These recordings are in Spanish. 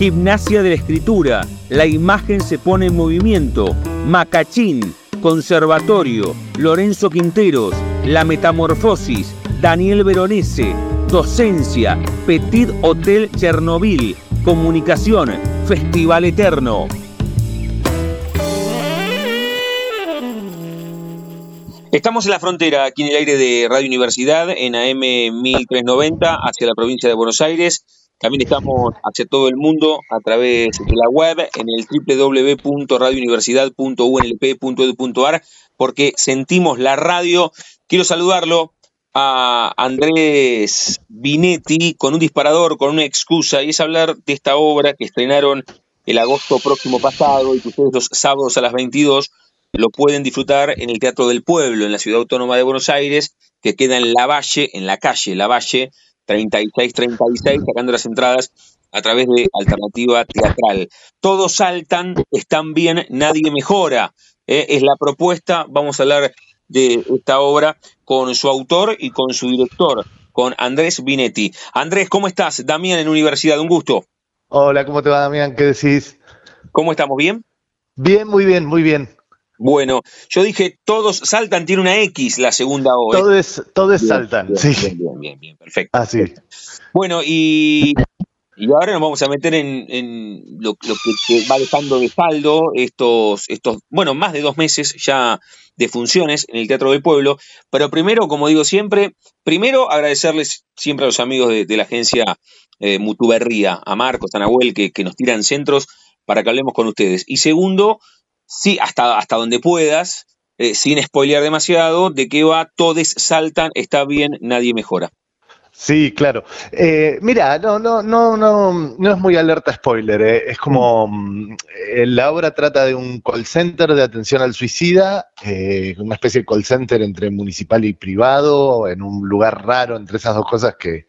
Gimnasia de la Escritura, la imagen se pone en movimiento. Macachín, Conservatorio, Lorenzo Quinteros, La Metamorfosis, Daniel Veronese, Docencia, Petit Hotel Chernobyl, Comunicación, Festival Eterno. Estamos en la frontera, aquí en el aire de Radio Universidad, en AM 1390, hacia la provincia de Buenos Aires. También estamos hacia todo el mundo a través de la web en el www.radiouniversidad.unlp.edu.ar porque sentimos la radio. Quiero saludarlo a Andrés Binetti con un disparador, con una excusa, y es hablar de esta obra que estrenaron el agosto próximo pasado y que ustedes los sábados a las 22 lo pueden disfrutar en el Teatro del Pueblo, en la Ciudad Autónoma de Buenos Aires, que queda en La Valle, en la calle La Valle, 3636, sacando las entradas a través de Alternativa Teatral. Todos saltan, están bien, nadie mejora. ¿eh? es la propuesta, vamos a hablar de esta obra con su autor y con su director, con Andrés Binetti. Andrés, ¿cómo estás? Damián en Universidad, un gusto. Hola, ¿cómo te va Damián? ¿Qué decís? ¿Cómo estamos? ¿Bien? Bien, muy bien, muy bien. Bueno, yo dije, todos saltan, tiene una X la segunda O. ¿eh? Todos, todos saltan, sí. Bien, bien, bien, perfecto. Así. Bueno, y, y, ahora nos vamos a meter en, lo, que va dejando de saldo estos, estos, bueno, más de dos meses ya de funciones en el Teatro del Pueblo. Pero primero, como digo siempre, primero agradecerles siempre a los amigos de, la agencia eh, Mutuberría, a Marcos, a Nahuel, que, que nos tiran centros para que hablemos con ustedes. Y segundo, sí, hasta, hasta donde puedas, eh, sin spoilear demasiado, de qué va, todos saltan, está bien, nadie mejora. Sí, claro. Eh, mira, no, no, no, no, no es muy alerta spoiler. Eh. Es como mm, la obra trata de un call center de atención al suicida, una especie de call center entre municipal y privado, en un lugar raro entre esas dos cosas que,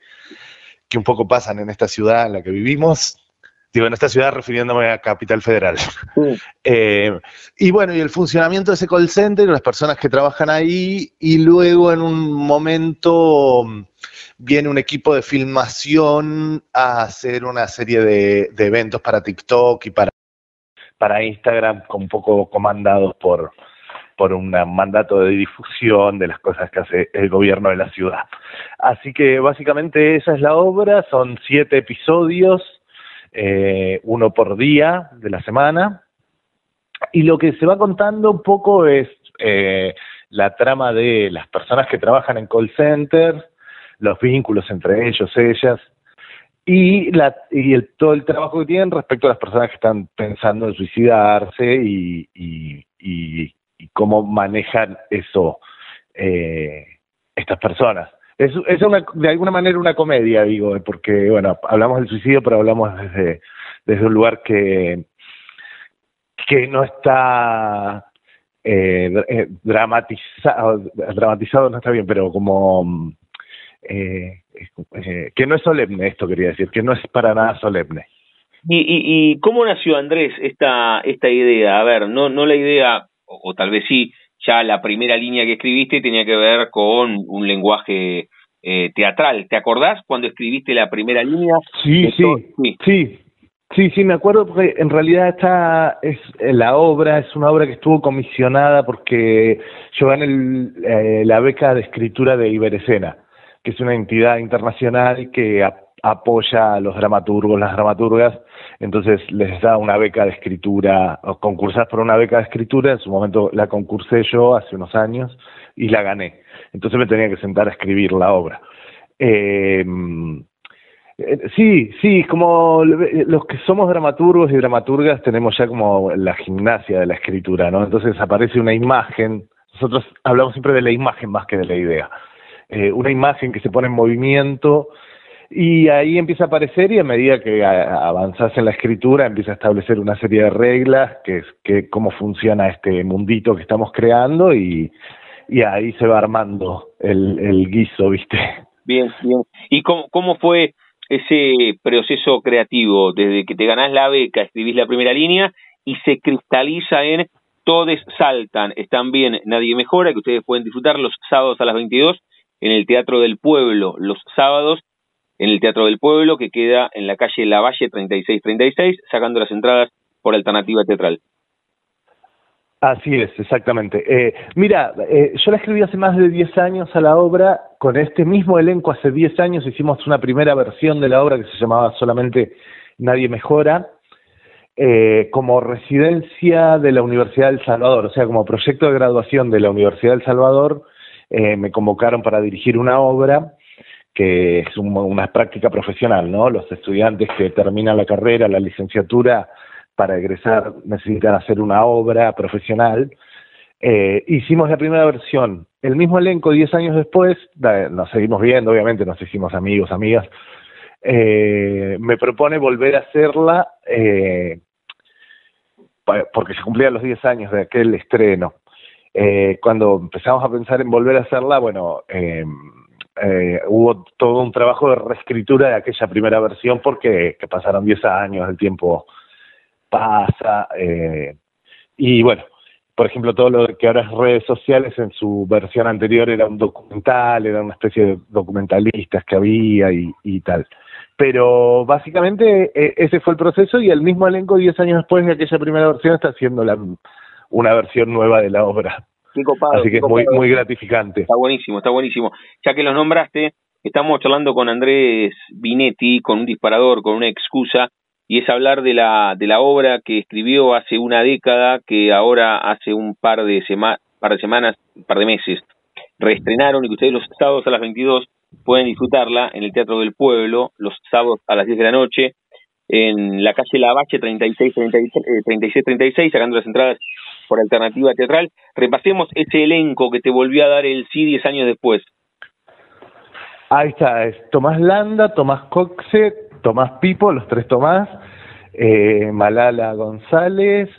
que un poco pasan en esta ciudad en la que vivimos digo, en esta ciudad refiriéndome a Capital Federal. Eh, y bueno, y el funcionamiento de ese call center, las personas que trabajan ahí, y luego en un momento mm, viene un equipo de filmación a hacer una serie de, eventos para TikTok y para, para Instagram, un poco comandados por, por un mandato de difusión de las cosas que hace el gobierno de la ciudad. Así que básicamente esa es la obra, son siete episodios eh, uno por día de la semana. Y lo que se va contando un poco es eh, la trama de las personas que trabajan en call centers, los vínculos entre ellos, ellas, y, la, y el, todo el trabajo que tienen respecto a las personas que están pensando en suicidarse y, y, y, cómo manejan eso eh, estas personas. Es, es una, de alguna manera una comedia, digo, porque, bueno, hablamos del suicidio, pero hablamos desde, desde un lugar que, que no está eh, eh dramatizado, dramatizado no está bien, pero como eh, eh, que no es solemne, esto quería decir, que no es para nada solemne. ¿Y, y, y cómo nació Andrés esta, esta idea? A ver, no, no la idea, o tal vez sí, ya la primera línea que escribiste tenía que ver con un lenguaje eh, teatral. ¿Te acordás cuando escribiste la primera línea? Sí, sí, sí, sí, sí, me acuerdo porque en realidad esta es eh, la obra, es una obra que estuvo comisionada porque yo gané eh, la beca de escritura de Iberescena, que es una entidad internacional que apoya a los dramaturgos, las dramaturgas, entonces les da una beca de escritura, o concursas por una beca de escritura, en su momento la concursé yo hace unos años y la gané. Entonces me tenía que sentar a escribir la obra. Eh, eh sí, sí, como los que somos dramaturgos y dramaturgas tenemos ya como la gimnasia de la escritura, ¿no? Entonces aparece una imagen, nosotros hablamos siempre de la imagen más que de la idea. Eh, una imagen que se pone en movimiento Y ahí empieza a aparecer y a medida que avanzas en la escritura empieza a establecer una serie de reglas, que es que cómo funciona este mundito que estamos creando y, y ahí se va armando el, el guiso, ¿viste? Bien, bien. ¿Y cómo, cómo fue ese proceso creativo desde que te ganás la beca, escribís la primera línea y se cristaliza en Todes Saltan, están bien, nadie mejora, que ustedes pueden disfrutar los sábados a las 22 en el Teatro del Pueblo, los sábados en el Teatro del Pueblo, que queda en la calle Lavalle 3636, sacando las entradas por alternativa teatral. Así es, exactamente. Eh, mira, eh, yo la escribí hace más de 10 años a la obra, con este mismo elenco hace 10 años hicimos una primera versión de la obra que se llamaba solamente Nadie Mejora, eh, como residencia de la Universidad del Salvador, o sea, como proyecto de graduación de la Universidad del Salvador, eh, me convocaron para dirigir una obra que es una práctica profesional, ¿no? Los estudiantes que terminan la carrera, la licenciatura, para egresar necesitan hacer una obra profesional. Eh, hicimos la primera versión, el mismo elenco 10 años después, nos seguimos viendo, obviamente nos hicimos amigos, amigas, eh, me propone volver a hacerla eh, porque se cumplían los 10 años de aquel estreno. Eh, cuando empezamos a pensar en volver a hacerla, bueno, eh, hubo todo un trabajo de reescritura de aquella primera versión porque que pasaron 10 años, el tiempo pasa. Eh, y bueno, por ejemplo, todo lo que ahora es redes sociales, en su versión anterior era un documental, era una especie de documentalistas que había y, y tal. Pero básicamente e, ese fue el proceso y el mismo elenco 10 años después de aquella primera versión está haciendo la, una versión nueva de la obra. Así que es muy, muy gratificante. Está buenísimo, está buenísimo. Ya que los nombraste, estamos charlando con Andrés Binetti, con un disparador, con una excusa, y es hablar de la, de la obra que escribió hace una década, que ahora hace un par de, sema par de semanas, un par de meses, reestrenaron y que ustedes los sábados a las 22 pueden disfrutarla en el Teatro del Pueblo, los sábados a las 10 de la noche, en la calle Lavache 36, 36, 36, sacando las entradas por alternativa teatral. Repasemos ese elenco que te volvió a dar el sí 10 años después. Ahí está, es Tomás Landa, Tomás Coxe, Tomás Pipo, los tres Tomás, eh, Malala González,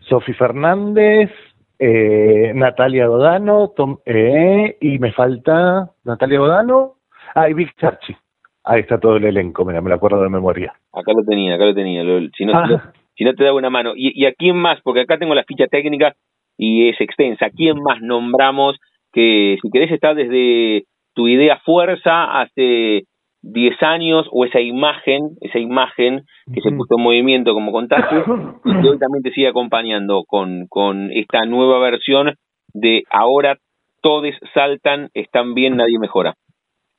Sofi Fernández, eh, Natalia Godano, eh, y me falta Natalia Godano, ah, y Vic Charchi. Ahí está todo el elenco, mira, me lo acuerdo de memoria. Acá lo tenía, acá lo tenía. si, no, ah. si no te da una mano. ¿Y, ¿Y a quién más? Porque acá tengo la ficha técnica y es extensa. ¿A quién más nombramos que, si querés, está desde tu idea fuerza hace 10 años o esa imagen, esa imagen que se puso en movimiento como contaste y que hoy también te sigue acompañando con, con esta nueva versión de ahora todos saltan, están bien, nadie mejora.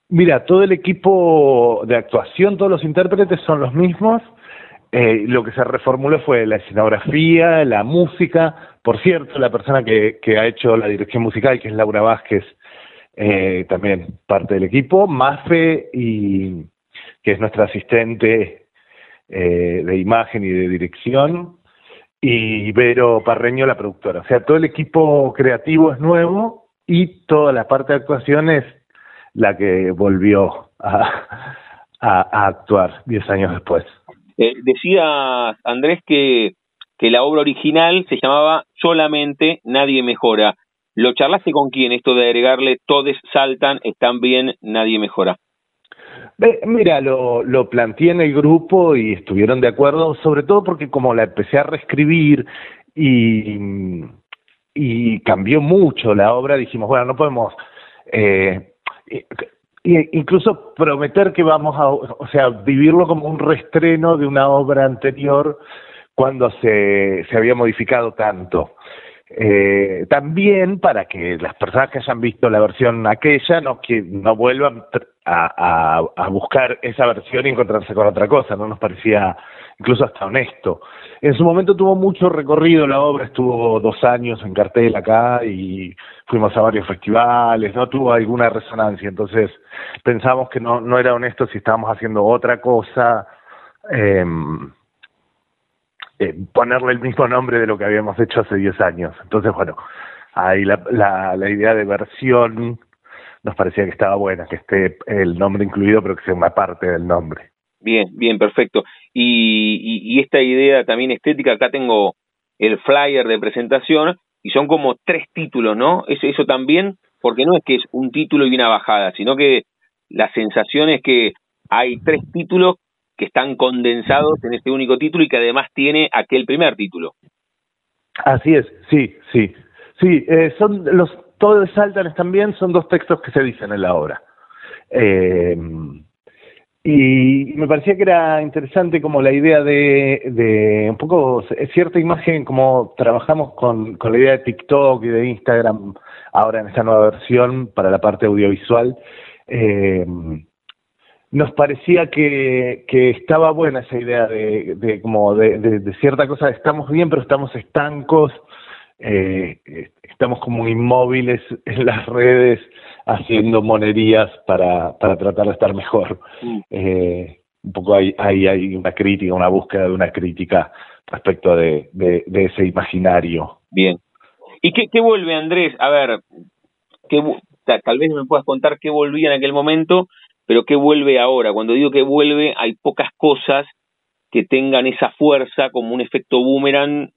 Mira, todo el equipo de actuación, todos los intérpretes son los mismos. Eh, lo que se reformuló fue la escenografía, la música. Por cierto, la persona que, ha hecho la dirección musical, que es Laura Vázquez, eh, también parte del equipo. Mafe, y, que es nuestra asistente eh, de imagen y de dirección. Y Vero Parreño, la productora. O sea, todo el equipo creativo es nuevo y toda la parte de actuación es la que volvió a, a, actuar diez años después. Eh, decía Andrés que, que la obra original se llamaba Solamente Nadie Mejora. ¿Lo charlaste con quién esto de agregarle todos saltan, están bien, nadie mejora? Mira, lo, lo planteé en el grupo y estuvieron de acuerdo, sobre todo porque como la empecé a reescribir y, y cambió mucho la obra, dijimos, bueno, no podemos eh, incluso prometer que vamos a, o sea, vivirlo como un restreno de una obra anterior cuando se, se había modificado tanto. Eh, también para que las personas que hayan visto la versión aquella no, que no vuelvan a, buscar esa versión y encontrarse con otra cosa, no nos parecía incluso hasta honesto. En su momento tuvo mucho recorrido la obra, estuvo dos años en cartel acá y fuimos a varios festivales, no tuvo alguna resonancia, entonces pensamos que no, no era honesto si estábamos haciendo otra cosa, eh, eh, ponerle el mismo nombre de lo que habíamos hecho hace diez años. Entonces, bueno, ahí la, la, la idea de versión nos parecía que estaba buena, que esté el nombre incluido, pero que sea una parte del nombre. Bien, bien, perfecto. Y, y, esta idea también estética, acá tengo el flyer de presentación y son como tres títulos, ¿no? Eso, eso también, porque no es que es un título y una bajada, sino que la sensación es que hay tres títulos que están condensados en este único título y que además tiene aquel primer título. Así es, sí, sí. Sí, eh, son los todos saltan también son dos textos que se dicen en la obra. Eh, y me parecía que era interesante como la idea de, de un poco cierta imagen, como trabajamos con, con la idea de TikTok y de Instagram ahora en esta nueva versión para la parte audiovisual. Eh, nos parecía que, que estaba buena esa idea de, de como de, de, cierta cosa, estamos bien pero estamos estancos, eh, estamos como inmóviles en las redes haciendo monerías para, para tratar de estar mejor. Mm. Eh, un poco ahí hay, hay, una crítica, una búsqueda de una crítica respecto de, de, ese imaginario. Bien. ¿Y qué, qué vuelve, Andrés? A ver, ¿qué, tal vez me puedas contar qué volvía en aquel momento pero ¿qué vuelve ahora? Cuando digo que vuelve, hay pocas cosas que tengan esa fuerza como un efecto boomerang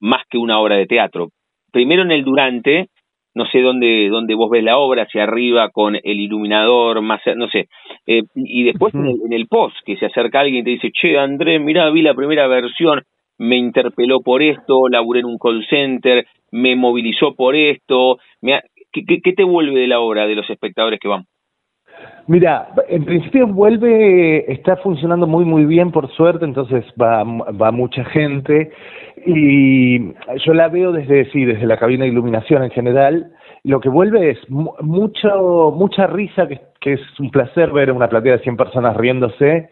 más que una obra de teatro. Primero en el durante, no sé dónde, dónde vos ves la obra, hacia arriba con el iluminador, más, no sé, eh, y después en, el, en el post, que se acerca alguien y te dice, che, Andrés, mirá, vi la primera versión, me interpeló por esto, laburé en un call center, me movilizó por esto, me ¿qué, qué te vuelve de la obra, de los espectadores que van? Mira, en principio vuelve, está funcionando muy muy bien por suerte, entonces va, va mucha gente y yo la veo desde sí, desde la cabina de iluminación en general. Lo que vuelve es mucho mucha risa, que, que es un placer ver una platea de 100 personas riéndose,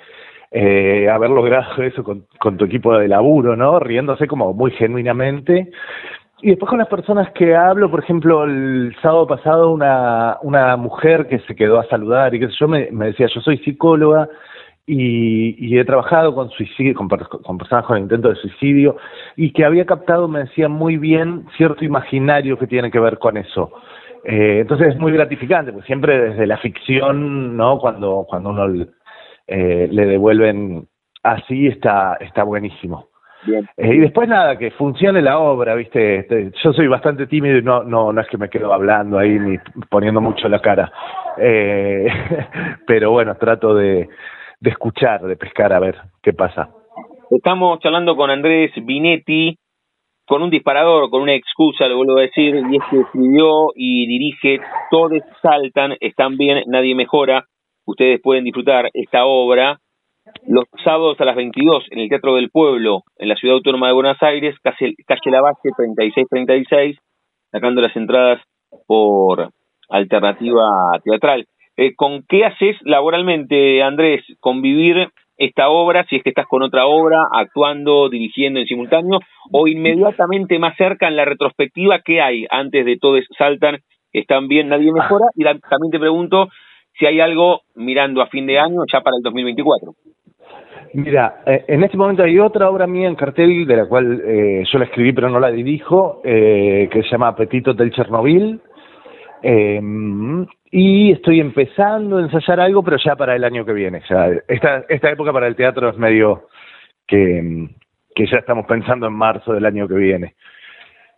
eh, haber logrado eso con, con tu equipo de laburo, ¿no? Riéndose como muy genuinamente. Y después con las personas que hablo, por ejemplo, el sábado pasado una, una mujer que se quedó a saludar y que yo me, decía, yo soy psicóloga y, y he trabajado con suicidio, con, con, personas con intento de suicidio y que había captado, me decía muy bien, cierto imaginario que tiene que ver con eso. Eh, entonces es muy gratificante, porque siempre desde la ficción, ¿no? Cuando, cuando uno eh, le devuelven así está, está buenísimo. Eh, y después nada, que funcione la obra, ¿viste? Este, yo soy bastante tímido y no, no, no es que me quedo hablando ahí ni poniendo mucho la cara. Eh, pero bueno, trato de, de escuchar, de pescar a ver qué pasa. Estamos charlando con Andrés Binetti, con un disparador, con una excusa, lo vuelvo a decir, y es que escribió y dirige Todos Saltan, están bien, nadie mejora. Ustedes pueden disfrutar esta obra los sábados a las 22 en el Teatro del Pueblo, en la Ciudad Autónoma de Buenos Aires, calle, calle La Base 3636, sacando las entradas por alternativa teatral. Eh, ¿Con qué haces laboralmente, Andrés, convivir esta obra, si es que estás con otra obra, actuando, dirigiendo en simultáneo, o inmediatamente más cerca en la retrospectiva, ¿qué hay antes de todos saltan? ¿Están bien? ¿Nadie mejora? Y también te pregunto si hay algo mirando a fin de año ya para el 2024. Mira, eh, en este momento hay otra obra mía en cartel de la cual eh, yo la escribí pero no la dirijo, eh, que se llama Apetito del Chernobyl. y estoy empezando a ensayar algo, pero ya para el año que viene. Ya esta, esta época para el teatro es medio que, que ya estamos pensando en marzo del año que viene,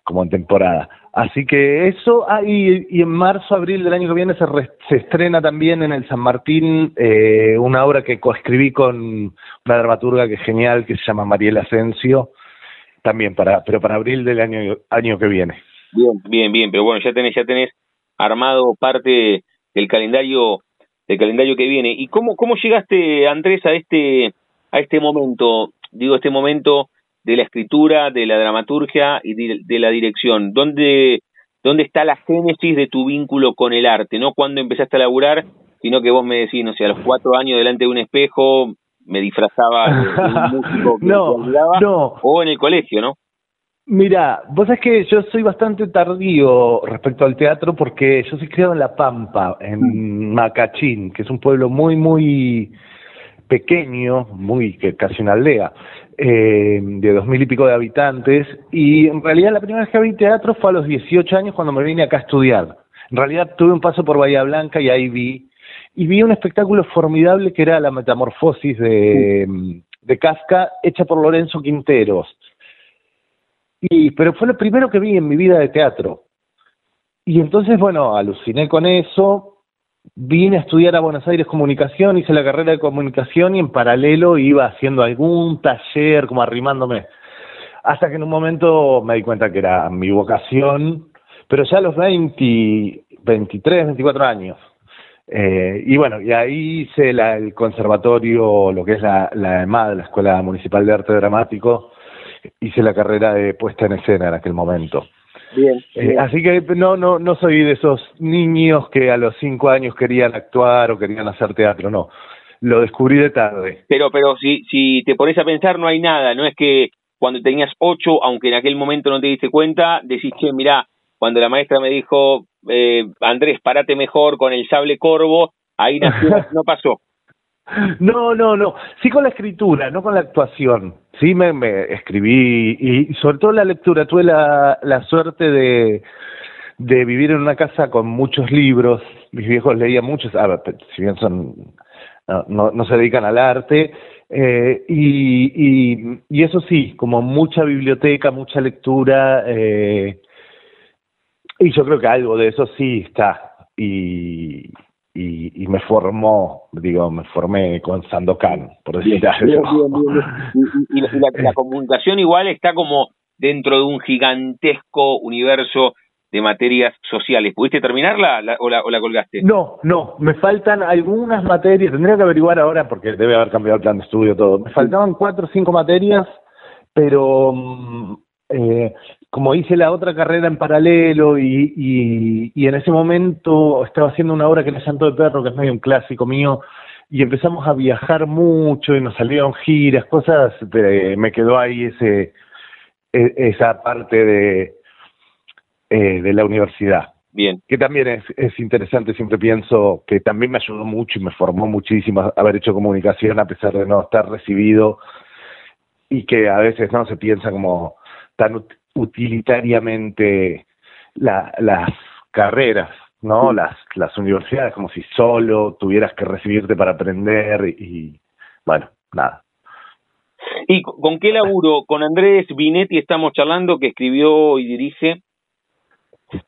como en temporada. Así que eso, ah, y, en marzo, abril del año que viene se, se estrena también en el San Martín eh, una obra que coescribí con una dramaturga que es genial, que se llama Mariela Asensio, también para, pero para abril del año, año que viene. Bien, bien, bien, pero bueno, ya tenés, ya tenés armado parte del calendario, del calendario que viene. ¿Y cómo, cómo llegaste, Andrés, a este, a este momento? Digo, este momento de la escritura, de la dramaturgia y de, la dirección? ¿Dónde, ¿Dónde está la génesis de tu vínculo con el arte? No cuando empezaste a laburar, sino que vos me decís, no sé, a los cuatro años delante de un espejo me disfrazaba de, un músico que no, o en el colegio, ¿no? Mira, vos sabés que yo soy bastante tardío respecto al teatro porque yo soy criado en La Pampa, en Macachín, que es un pueblo muy, muy pequeño, muy que casi una aldea, eh, de dos mil y pico de habitantes, y en realidad la primera vez que vi teatro fue a los 18 años cuando me vine acá a estudiar. En realidad tuve un paso por Bahía Blanca y ahí vi, y vi un espectáculo formidable que era la metamorfosis de, de Kafka hecha por Lorenzo Quinteros. Y, pero fue lo primero que vi en mi vida de teatro. Y entonces, bueno, aluciné con eso, vine a estudiar a Buenos Aires comunicación, hice la carrera de comunicación y en paralelo iba haciendo algún taller, como arrimándome. Hasta que en un momento me di cuenta que era mi vocación, pero ya a los 20, 23, 24 años. Eh, y bueno, y ahí hice la, el conservatorio, lo que es la, la EMAD, la Escuela Municipal de Arte Dramático, hice la carrera de puesta en escena en aquel momento. Bien, eh, así que no, no, no soy de esos niños que a los cinco años querían actuar o querían hacer teatro, no. Lo descubrí de tarde. Pero, pero si, si te pones a pensar, no hay nada. No es que cuando tenías ocho, aunque en aquel momento no te diste cuenta, decís, que mira cuando la maestra me dijo, eh, Andrés, parate mejor con el sable corvo, ahí nació, no pasó. No, no, no. Sí con la escritura, no con la actuación. Sí me, escribí y sobre todo la lectura. Tuve la, suerte de, vivir en una casa con muchos libros. Mis viejos leían muchos, ah, si bien son no, se dedican al arte. Eh, y, y, y eso sí, como mucha biblioteca, mucha lectura. Eh, y yo creo que algo de eso sí está. Y, y, me formó, digo, me formé con Sandokan, por decir algo. y, la, comunicación igual está como dentro de un gigantesco universo de materias sociales. ¿Pudiste terminarla o, la, o la colgaste? No, no, me faltan algunas materias, tendría que averiguar ahora porque debe haber cambiado el plan de estudio todo. Me faltaban cuatro o cinco materias, pero mm, eh, como hice la otra carrera en paralelo y, y, y, en ese momento estaba haciendo una obra que era Santo de Perro, que es medio un clásico mío, y empezamos a viajar mucho y nos salieron giras, cosas, me quedó ahí ese e, esa parte de, eh, de la universidad. Bien. Que también es, es interesante, siempre pienso que también me ayudó mucho y me formó muchísimo haber hecho comunicación a pesar de no estar recibido y que a veces no se piensa como tan utilitariamente las carreras, ¿no? Las, las universidades, como si solo tuvieras que recibirte para aprender y, bueno, nada. ¿Y con qué laburo? Con Andrés Binetti estamos charlando, que escribió y dirige.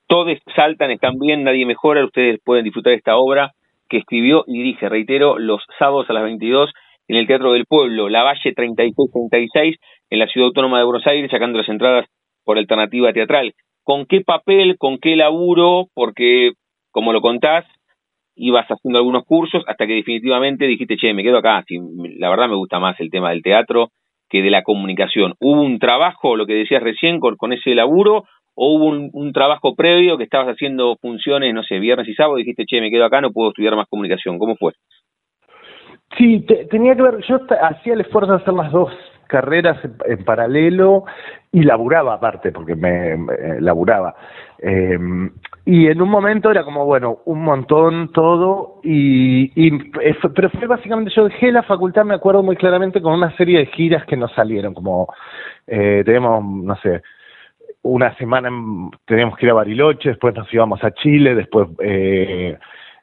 Todos saltan, están bien, nadie mejora. Ustedes pueden disfrutar esta obra que escribió y dirige, reitero, los sábados a las 22 en el Teatro del Pueblo, La Valle 3636, en la Ciudad Autónoma de Buenos Aires, sacando las entradas por alternativa teatral. ¿Con qué papel, con qué laburo? Porque, como lo contás, ibas haciendo algunos cursos hasta que definitivamente dijiste, che, me quedo acá. la verdad me gusta más el tema del teatro que de la comunicación. ¿Hubo un trabajo, lo que decías recién, con, ese laburo? ¿O hubo un, trabajo previo que estabas haciendo funciones, no sé, viernes y sábado y dijiste, che, me quedo acá, no puedo estudiar más comunicación? ¿Cómo fue? Sí, tenía que ver, yo hacía el esfuerzo de hacer las dos carreras en, paralelo y laburaba aparte, porque me, laburaba. Em, y en un momento era como, bueno, un montón todo, y, y, pero fue básicamente, yo dejé la facultad, me acuerdo muy claramente, con una serie de giras que nos salieron, como eh, tenemos, no sé, una semana teníamos que ir a Bariloche, después nos íbamos a Chile, después eh,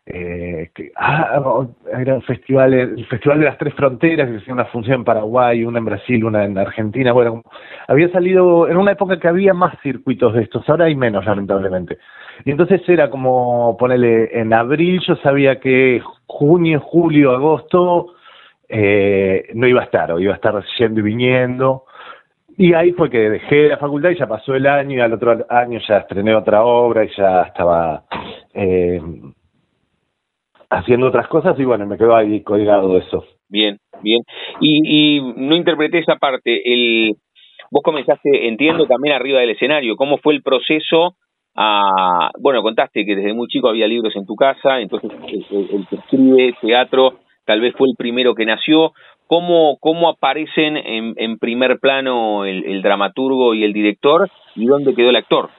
eh, que, ah, era festival, el Festival de las Tres Fronteras, que hacía una función en Paraguay, una en Brasil, una en Argentina. Bueno, había salido en una época que había más circuitos de estos, ahora hay menos, lamentablemente. Y entonces era como ponerle en abril, yo sabía que junio, julio, agosto eh, no iba a estar, o iba a estar yendo y viniendo. Y ahí fue que dejé la facultad y ya pasó el año, y al otro año ya estrené otra obra y ya estaba. Eh, haciendo otras cosas y bueno, me quedo ahí colgado eso. Bien, bien. Y, y no interpreté esa parte. El, vos comenzaste, entiendo, también arriba del escenario. ¿Cómo fue el proceso? A, bueno, contaste que desde muy chico había libros en tu casa, entonces el, que escribe teatro tal vez fue el primero que nació. ¿Cómo, cómo aparecen en, en primer plano el, el dramaturgo y el director y dónde quedó el actor?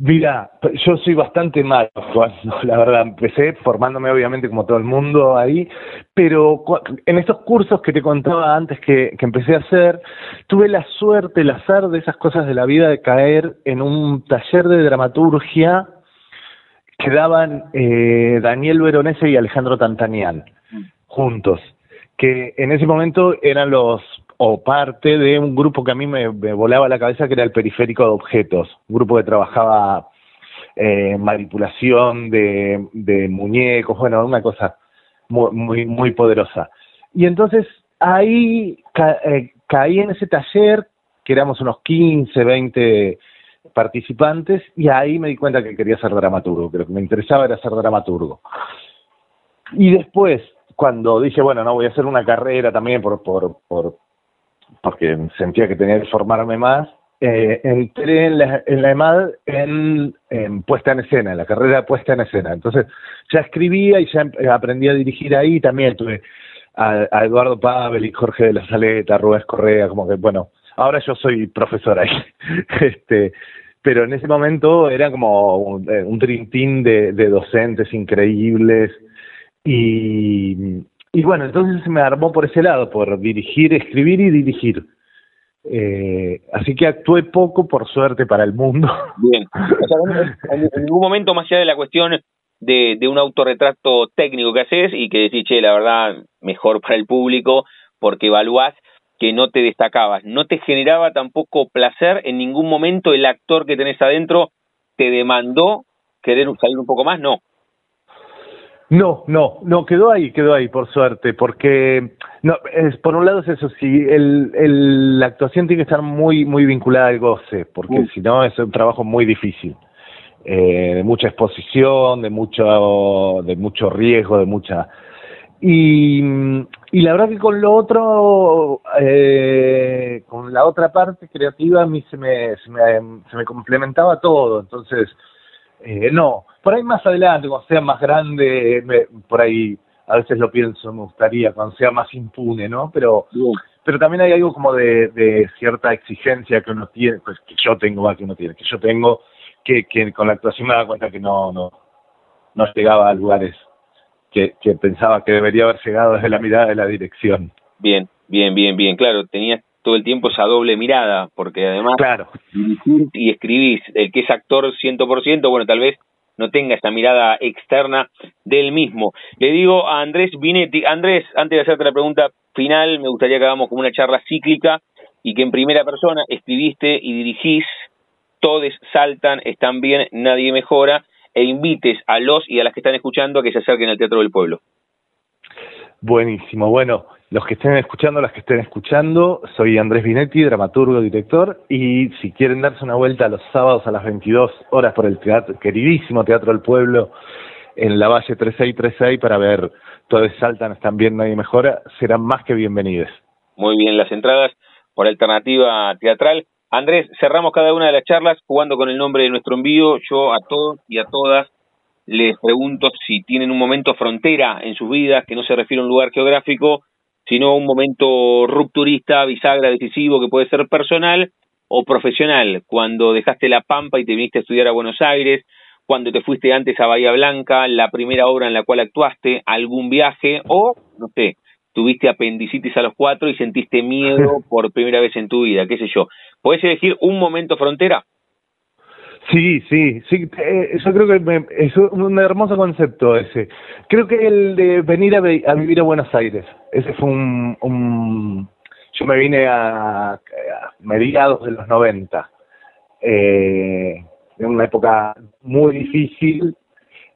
Mira, yo soy bastante malo cuando, la verdad, empecé formándome obviamente como todo el mundo ahí, pero en estos cursos que te contaba antes que, que empecé a hacer, tuve la suerte, el azar de esas cosas de la vida de caer en un taller de dramaturgia quedaban eh, Daniel Veronese y Alejandro Tantanian juntos, que en ese momento eran los o parte de un grupo que a mí me, volaba la cabeza que era el periférico de objetos, un grupo que trabajaba eh, manipulación de, muñecos, bueno, una cosa muy, muy, muy poderosa. Y entonces ahí eh, caí en ese taller, que éramos unos 15, 20 participantes, y ahí me di cuenta que quería ser dramaturgo, que lo que me interesaba era ser dramaturgo. Y después, cuando dije, bueno, no voy a hacer una carrera también por, por, por porque sentía que tenía que formarme más, eh, entré en la, en la EMAD en, puesta en escena, en la carrera de puesta en escena. Entonces ya escribía y ya em, aprendí a dirigir ahí, también tuve a, Eduardo Pavel y Jorge de la Saleta, Rubén Correa, como que bueno, ahora yo soy profesor ahí. este, pero en ese momento era como un, eh, un de, de docentes increíbles y, y bueno, entonces me armó por ese lado, por dirigir, escribir y dirigir. Eh, así que actué poco, por suerte, para el mundo. Bien. en, ningún momento, más allá de la cuestión de, de un autorretrato técnico que haces y que decís, che, la verdad, mejor para el público, porque evaluás que no te destacabas. ¿No te generaba tampoco placer en ningún momento el actor que tenés adentro? ¿Te demandó querer salir un poco más? No. No, no, no, quedó ahí, quedó ahí, por suerte, porque, no, es, por un lado es eso, sí, el, el, la actuación tiene que estar muy, muy vinculada al goce, porque si no es un trabajo muy difícil, eh, de mucha exposición, de mucho, de mucho riesgo, de mucha... Y, y la verdad que con lo otro, eh, con la otra parte creativa, a mí se me, se me, se me complementaba todo, entonces, eh, no, por ahí más adelante, cuando sea más grande, por ahí a veces lo pienso, me gustaría, cuando sea más impune, ¿no? Pero pero también hay algo como de, cierta exigencia que uno tiene, pues que yo tengo, más que uno tiene, que yo tengo, que, que con la actuación me da cuenta que no, no, no llegaba a lugares que, que pensaba que debería haber llegado desde la mirada de la dirección. Bien, bien, bien, bien, claro, tenías todo el tiempo esa doble mirada, porque además claro. y escribís, el que es actor 100%, bueno, tal vez no tenga esa mirada externa del mismo. Le digo a Andrés Binetti, Andrés, antes de hacerte la pregunta final, me gustaría que hagamos como una charla cíclica y que en primera persona escribiste y dirigís, todos saltan, están bien, nadie mejora, e invites a los y a las que están escuchando a que se acerquen al Teatro del Pueblo. Buenísimo, bueno, los que estén escuchando, las que estén escuchando, soy Andrés Binetti, dramaturgo, director, y si quieren darse una vuelta los sábados a las 22 horas por el teatro, queridísimo Teatro del Pueblo, en la Valle 3636 para ver Todos Saltan, están bien, nadie mejora, serán más que bienvenidos. Muy bien, las entradas por alternativa teatral. Andrés, cerramos cada una de las charlas jugando con el nombre de nuestro envío. Yo a todos y a todas les pregunto si tienen un momento frontera en sus vidas, que no se refiere a un lugar geográfico, sino un momento rupturista, bisagra, decisivo, que puede ser personal o profesional, cuando dejaste La Pampa y te viniste a estudiar a Buenos Aires, cuando te fuiste antes a Bahía Blanca, la primera obra en la cual actuaste, algún viaje o, no sé, tuviste apendicitis a los cuatro y sentiste miedo por primera vez en tu vida, qué sé yo. ¿Puedes elegir un momento frontera? Sí, sí, sí, eh, yo creo que es un hermoso concepto ese. Creo que el de venir a, vivir a Buenos Aires, ese fue un... yo me vine a, mediados de los 90, eh, en una época muy difícil,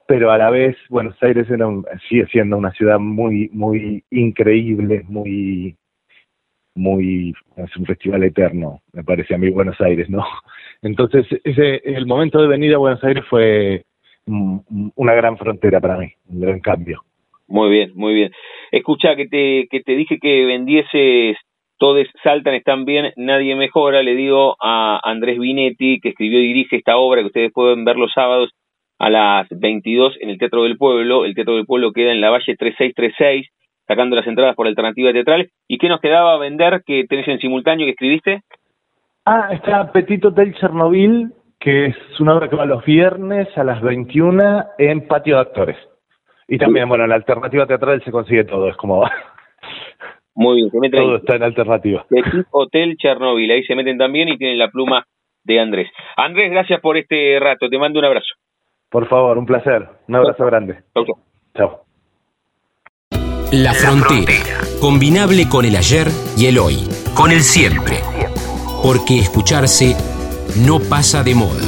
pero a la vez Buenos Aires era sigue siendo una ciudad muy, muy increíble, muy muy, es un festival eterno, me parece a mí Buenos Aires, ¿no? Entonces, ese, el momento de venir a Buenos Aires fue una gran frontera para mí, un gran cambio. Muy bien, muy bien. Escucha, que te, que te dije que vendieses Todos Saltan, Están Bien, Nadie Mejora, le digo a Andrés Binetti, que escribió y dirige esta obra, que ustedes pueden ver los sábados a las 22 en el Teatro del Pueblo. El Teatro del Pueblo queda en la Valle 3636 sacando las entradas por alternativa teatral. ¿Y qué nos quedaba a vender que tenés en simultáneo que escribiste? Ah, está Petit Hotel Chernobyl, que es una obra que va los viernes a las 21 en Patio de Actores. Y también, bueno, en la alternativa teatral se consigue todo, es como... Muy bien, se meten Todo está en alternativa. Petit Hotel Chernobyl, ahí se meten también y tienen la pluma de Andrés. Andrés, gracias por este rato, te mando un abrazo. Por favor, un placer. Un abrazo grande. Chao. La frontera, combinable con el ayer y el hoy, con el siempre. Porque escucharse no pasa de moda.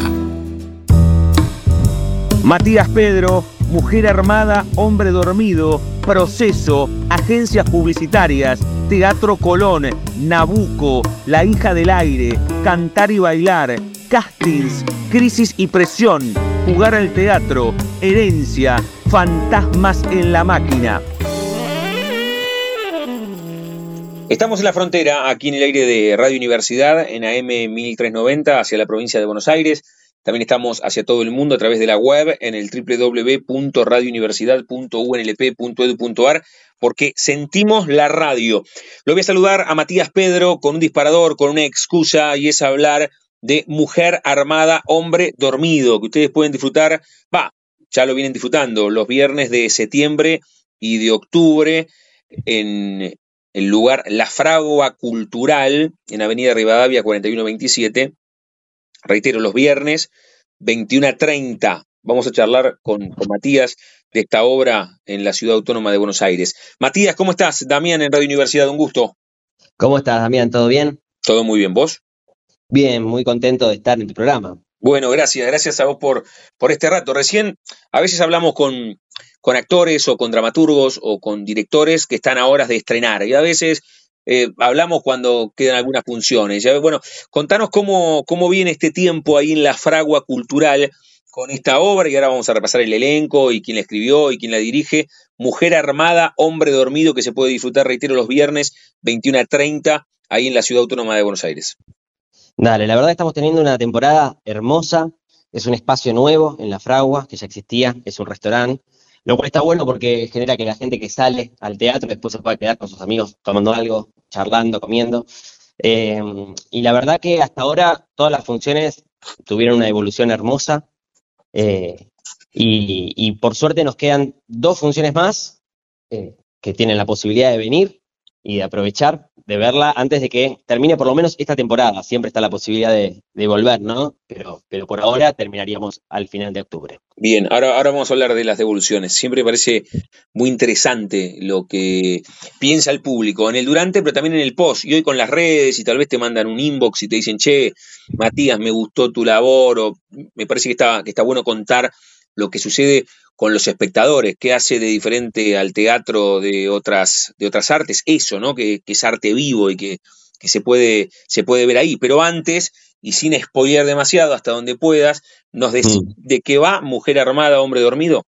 Matías Pedro, Mujer Armada, Hombre Dormido, Proceso, Agencias Publicitarias, Teatro Colón, Nabuco, La hija del aire, Cantar y bailar, Castings, Crisis y presión, Jugar al teatro, Herencia, Fantasmas en la máquina. Estamos en la frontera, aquí en el aire de Radio Universidad, en AM 1390, hacia la provincia de Buenos Aires. También estamos hacia todo el mundo a través de la web en el www.radiouniversidad.unlp.edu.ar porque sentimos la radio. Lo voy a saludar a Matías Pedro con un disparador, con una excusa y es hablar de Mujer Armada, Hombre Dormido, que ustedes pueden disfrutar, va, ya lo vienen disfrutando los viernes de septiembre y de octubre en el lugar La Fragua Cultural en Avenida Rivadavia 4127 reitero, los viernes, 21 a 30. Vamos a charlar con, Matías de esta obra en la Ciudad Autónoma de Buenos Aires. Matías, ¿cómo estás? Damián en Radio Universidad, un gusto. ¿Cómo estás, Damián? ¿Todo bien? Todo muy bien, ¿vos? Bien, muy contento de estar en tu programa. Bueno, gracias, gracias a vos por, por este rato. Recién a veces hablamos con, con actores o con dramaturgos o con directores que están a horas de estrenar y a veces eh, hablamos cuando quedan algunas funciones. Bueno, contanos cómo, cómo viene este tiempo ahí en la fragua cultural con esta obra y ahora vamos a repasar el elenco y quién la escribió y quién la dirige. Mujer Armada, Hombre Dormido, que se puede disfrutar, reitero, los viernes 21 a 30, ahí en la Ciudad Autónoma de Buenos Aires. Dale, la verdad estamos teniendo una temporada hermosa, es un espacio nuevo en la fragua, que ya existía, es un restaurante, lo cual está bueno porque genera que la gente que sale al teatro después se pueda quedar con sus amigos tomando algo, charlando, comiendo. Eh, y la verdad que hasta ahora todas las funciones tuvieron una evolución hermosa. Eh, y, por suerte nos quedan dos funciones más eh, que tienen la posibilidad de venir y de aprovechar de verla antes de que termine por lo menos esta temporada. Siempre está la posibilidad de, volver, ¿no? Pero, pero por ahora terminaríamos al final de octubre. Bien, ahora, ahora vamos a hablar de las devoluciones. Siempre me parece muy interesante lo que piensa el público en el durante, pero también en el post. Y hoy con las redes y tal vez te mandan un inbox y te dicen, che, Matías, me gustó tu labor, o me parece que está, que está bueno contar lo que sucede con los espectadores, qué hace de diferente al teatro de otras, de otras artes, eso, ¿no? Que, es arte vivo y que, se, puede, se puede ver ahí. Pero antes, y sin spoiler demasiado, hasta donde puedas, nos decís mm. de qué va Mujer Armada, Hombre Dormido.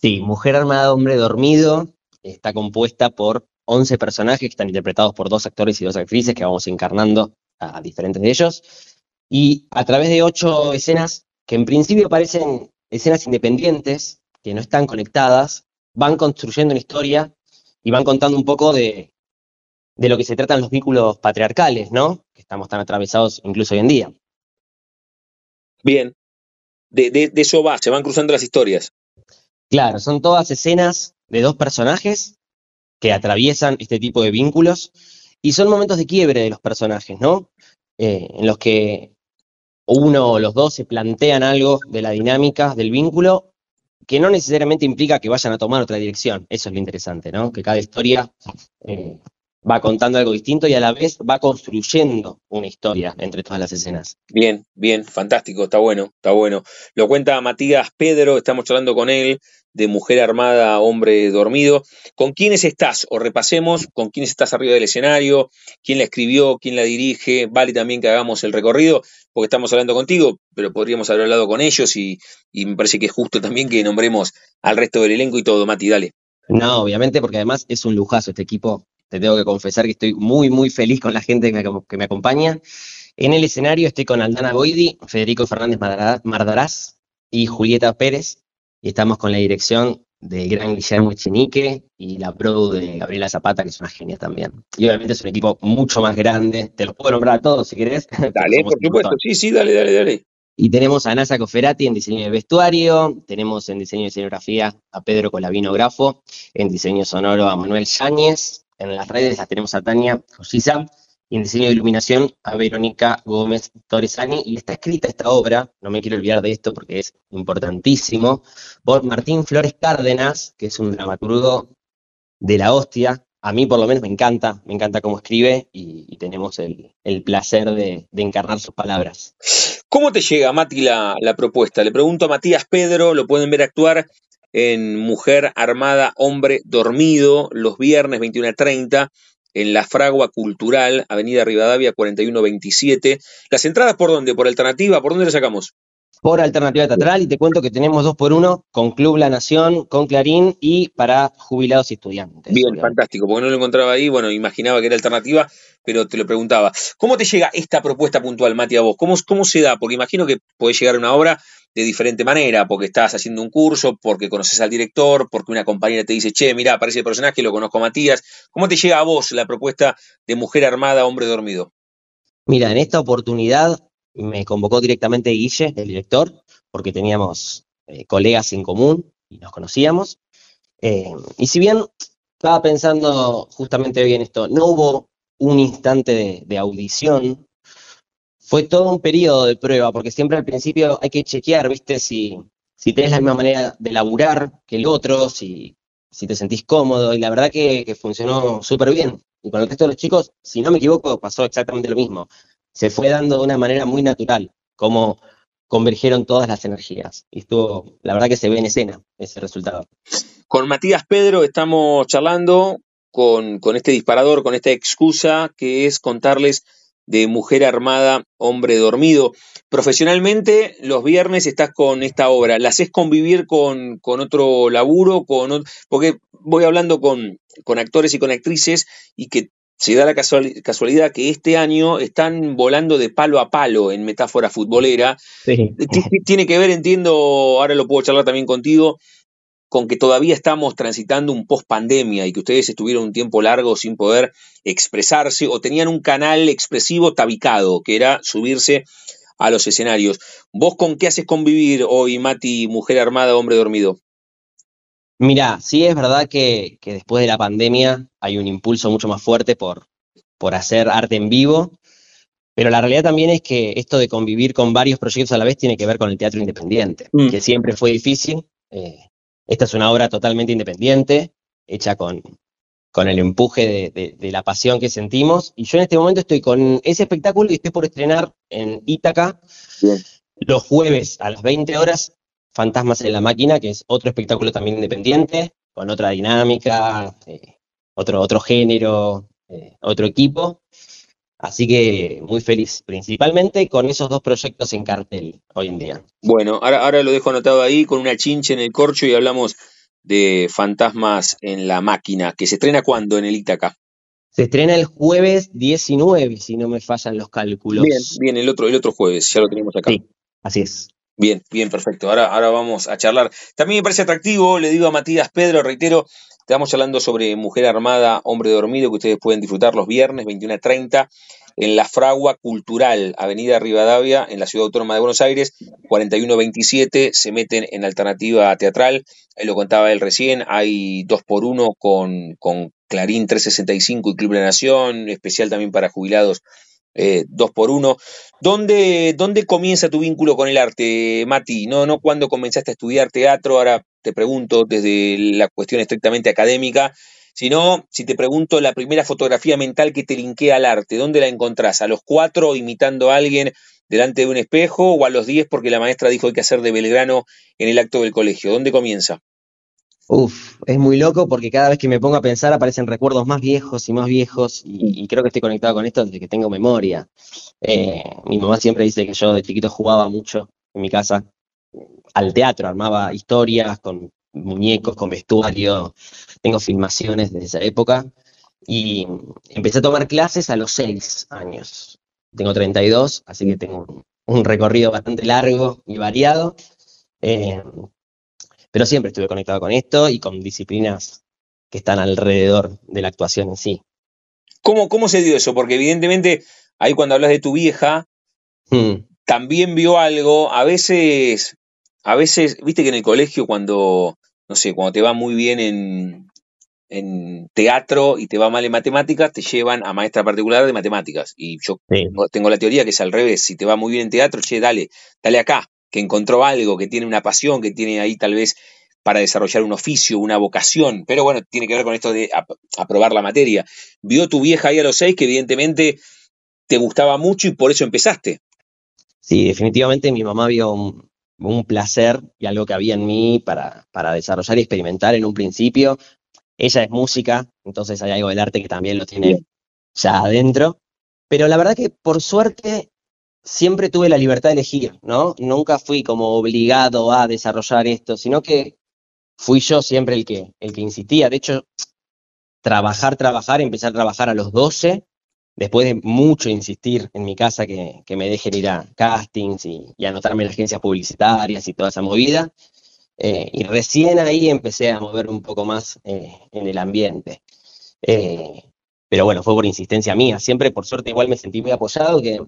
Sí, Mujer Armada, Hombre Dormido está compuesta por 11 personajes que están interpretados por dos actores y dos actrices que vamos encarnando a diferentes de ellos. Y a través de ocho escenas que en principio parecen escenas independientes, que no están conectadas, van construyendo una historia y van contando un poco de, lo que se tratan los vínculos patriarcales, ¿no? Que estamos tan atravesados incluso hoy en día. Bien. De, de, eso va, se van cruzando las historias. Claro, son todas escenas de dos personajes que atraviesan este tipo de vínculos y son momentos de quiebre de los personajes, ¿no? Eh, en los que uno o los dos se plantean algo de la dinámica del vínculo que no necesariamente implica que vayan a tomar otra dirección. Eso es lo interesante, ¿no? Que cada historia eh, va contando algo distinto y a la vez va construyendo una historia entre todas las escenas. Bien, bien, fantástico, está bueno, está bueno. Lo cuenta Matías Pedro, estamos hablando con él de Mujer Armada, Hombre Dormido. ¿Con quiénes estás? O repasemos con quiénes estás arriba del escenario, quién la escribió, quién la dirige. Vale también que hagamos el recorrido, porque estamos hablando contigo, pero podríamos haber hablado con ellos y, y me parece que es justo también que nombremos al resto del elenco y todo. Mati, dale. No, obviamente, porque además es un lujazo este equipo te tengo que confesar que estoy muy, muy feliz con la gente que me, acompaña. En el escenario estoy con Aldana Boidi, Federico Fernández Mardarás y Julieta Pérez, y estamos con la dirección de gran Guillermo Echenique y la pro de Gabriela Zapata, que es una genia también. Y obviamente es un equipo mucho más grande, te los puedo nombrar a todos si querés. Dale, por supuesto, sí, sí, dale, dale, dale. Y tenemos a Nasa Coferati en diseño de vestuario, tenemos en diseño de escenografía a Pedro Colavino Grafo, en diseño sonoro a Manuel Yáñez, en las redes la tenemos a Tania Josiza y en diseño de iluminación a Verónica Gómez Torresani. Y está escrita esta obra, no me quiero olvidar de esto porque es importantísimo, por Martín Flores Cárdenas, que es un dramaturgo de la hostia. A mí por lo menos me encanta, me encanta cómo escribe y, tenemos el, placer de, encarnar sus palabras. ¿Cómo te llega, Mati, la, la propuesta? Le pregunto a Matías Pedro, lo pueden ver actuar en Mujer Armada, Hombre Dormido, los viernes 21 a 30 en la Fragua Cultural, Avenida Rivadavia 4127. ¿Las entradas por dónde? ¿Por alternativa? ¿Por dónde las sacamos? Por alternativa teatral y te cuento que tenemos dos por uno con Club La Nación, con Clarín y para jubilados y estudiantes. Bien, fantástico, porque no lo encontraba ahí, bueno, imaginaba que era alternativa, pero te lo preguntaba. ¿Cómo te llega esta propuesta puntual, Mati, a vos? ¿Cómo, cómo se da? Porque imagino que puede llegar a una obra de diferente manera, porque estás haciendo un curso, porque conoces al director, porque una compañera te dice, che, mira, aparece el personaje, lo conozco a Matías. ¿Cómo te llega a vos la propuesta de Mujer Armada, Hombre Dormido? Mira, en esta oportunidad me convocó directamente Guille, el director, porque teníamos eh, colegas en común y nos conocíamos. Eh, y si bien estaba pensando justamente hoy en esto, no hubo un instante de audición fue todo un periodo de prueba, porque siempre al principio hay que chequear, ¿viste? Si, si tenés la misma manera de laburar que el otro, si, si te sentís cómodo, y la verdad que, funcionó súper bien. Y con el resto de los chicos, si no me equivoco, pasó exactamente lo mismo. Se fue dando de una manera muy natural, como convergieron todas las energías. Y estuvo, la verdad que se ve en escena ese resultado. Con Matías Pedro estamos charlando con, con este disparador, con esta excusa que es contarles de Mujer Armada, Hombre Dormido. Profesionalmente, los viernes estás con esta obra. ¿La haces convivir con, con otro laburo? Con, porque voy hablando con, con actores y con actrices y que se da la casualidad que este año están volando de palo a palo en metáfora futbolera. Tiene que ver, entiendo, ahora lo puedo charlar también contigo, con que todavía estamos transitando un post pandemia y que ustedes estuvieron un tiempo largo sin poder expresarse o tenían un canal expresivo tabicado, que era subirse a los escenarios. ¿Vos con qué haces convivir hoy, Mati, mujer armada, hombre dormido? Mira, sí es verdad que, después de la pandemia hay un impulso mucho más fuerte por, por hacer arte en vivo, pero la realidad también es que esto de convivir con varios proyectos a la vez tiene que ver con el teatro independiente, mm. que siempre fue difícil. Eh, esta es una obra totalmente independiente, hecha con, con el empuje de, la pasión que sentimos. Y yo en este momento estoy con ese espectáculo y estoy por estrenar en Ítaca los jueves a las 20 horas Fantasmas en la Máquina, que es otro espectáculo también independiente, con otra dinámica, eh, otro, otro género, eh, otro equipo. Así que muy feliz, principalmente con esos dos proyectos en cartel hoy en día. Bueno, ahora, ahora lo dejo anotado ahí con una chinche en el corcho y hablamos de Fantasmas en la Máquina, que se estrena cuándo en el Itaca. Se estrena el jueves 19, si no me fallan los cálculos. Bien, bien, el otro, el otro jueves, ya lo tenemos acá. Sí, así es. Bien, bien, perfecto. Ahora, ahora vamos a charlar. También me parece atractivo, le digo a Matías Pedro, reitero, Estamos hablando sobre Mujer Armada, Hombre Dormido, que ustedes pueden disfrutar los viernes 21.30 en la Fragua Cultural, Avenida Rivadavia, en la Ciudad Autónoma de Buenos Aires, 4127, se meten en alternativa teatral, lo contaba él recién, hay dos por uno con, con Clarín 365 y Club de la Nación, especial también para jubilados eh, dos por uno. ¿Dónde, ¿Dónde comienza tu vínculo con el arte, Mati? No, no cuando comenzaste a estudiar teatro, ahora te pregunto desde la cuestión estrictamente académica, sino si te pregunto la primera fotografía mental que te linkea al arte, ¿dónde la encontrás? ¿A los cuatro imitando a alguien delante de un espejo o a los diez porque la maestra dijo hay que hacer de Belgrano en el acto del colegio? ¿Dónde comienza? Uf, es muy loco porque cada vez que me pongo a pensar aparecen recuerdos más viejos y más viejos y, creo que estoy conectado con esto desde que tengo memoria. Eh, mi mamá siempre dice que yo de chiquito jugaba mucho en mi casa al teatro, armaba historias con muñecos, con vestuario, tengo filmaciones de esa época y empecé a tomar clases a los seis años. Tengo 32, así que tengo un, recorrido bastante largo y variado. Eh, pero siempre estuve conectado con esto y con disciplinas que están alrededor de la actuación en sí. ¿Cómo, cómo se dio eso? Porque evidentemente ahí cuando hablas de tu vieja, hmm. también vio algo, a veces, a veces, viste que en el colegio cuando, no sé, cuando te va muy bien en, en teatro y te va mal en matemáticas, te llevan a maestra particular de matemáticas. Y yo tengo la teoría que es al revés. Si te va muy bien en teatro, che, dale, dale acá, que encontró algo, que tiene una pasión, que tiene ahí tal vez para desarrollar un oficio, una vocación, pero bueno, tiene que ver con esto de aprobar la materia. Vio tu vieja ahí a los seis que evidentemente te gustaba mucho y por eso empezaste. Sí, definitivamente mi mamá vio un, placer y algo que había en mí para, para, desarrollar y experimentar en un principio. Ella es música, entonces hay algo del arte que también lo tiene ya adentro. Pero la verdad que por suerte siempre tuve la libertad de elegir, ¿no? Nunca fui como obligado a desarrollar esto, sino que fui yo siempre el que, el que insistía. De hecho, trabajar, trabajar, empecé a trabajar a los 12, después de mucho insistir en mi casa que, me dejen ir a castings y, anotarme en agencias publicitarias y toda esa movida. Eh, y recién ahí empecé a mover un poco más eh, en el ambiente. Eh, pero bueno, fue por insistencia mía. Siempre, por suerte, igual me sentí muy apoyado, que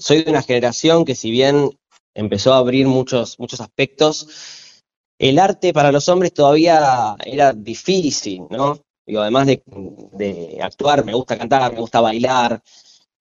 soy de una generación que si bien empezó a abrir muchos, muchos aspectos, el arte para los hombres todavía era difícil, ¿no? Digo, además de, actuar, me gusta cantar, me gusta bailar,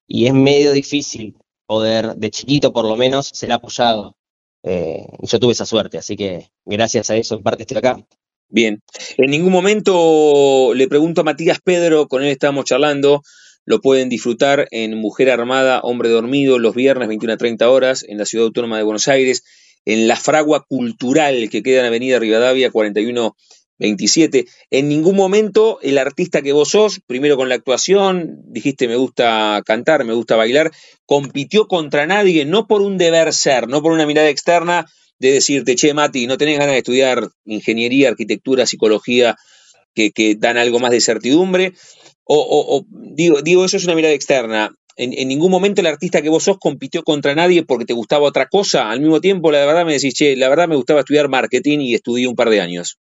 y es medio difícil poder, de chiquito por lo menos, ser apoyado. Eh, yo tuve esa suerte, así que gracias a eso en parte estoy acá. Bien, en ningún momento le pregunto a Matías Pedro, con él estamos charlando, lo pueden disfrutar en Mujer Armada, Hombre Dormido, los viernes 21 a 30 horas en la Ciudad Autónoma de Buenos Aires en la fragua cultural que queda en Avenida Rivadavia 4127. En ningún momento el artista que vos sos, primero con la actuación, dijiste me gusta cantar, me gusta bailar, compitió contra nadie, no por un deber ser, no por una mirada externa de decirte, che, Mati, no tenés ganas de estudiar ingeniería, arquitectura, psicología, que, dan algo más de certidumbre. O, o, digo, digo, eso es una mirada externa en, ningún momento el artista que vos sos compitió contra nadie porque te gustaba otra cosa. Al mismo tiempo, la verdad me decís, che, la verdad me gustaba estudiar marketing y estudié un par de años.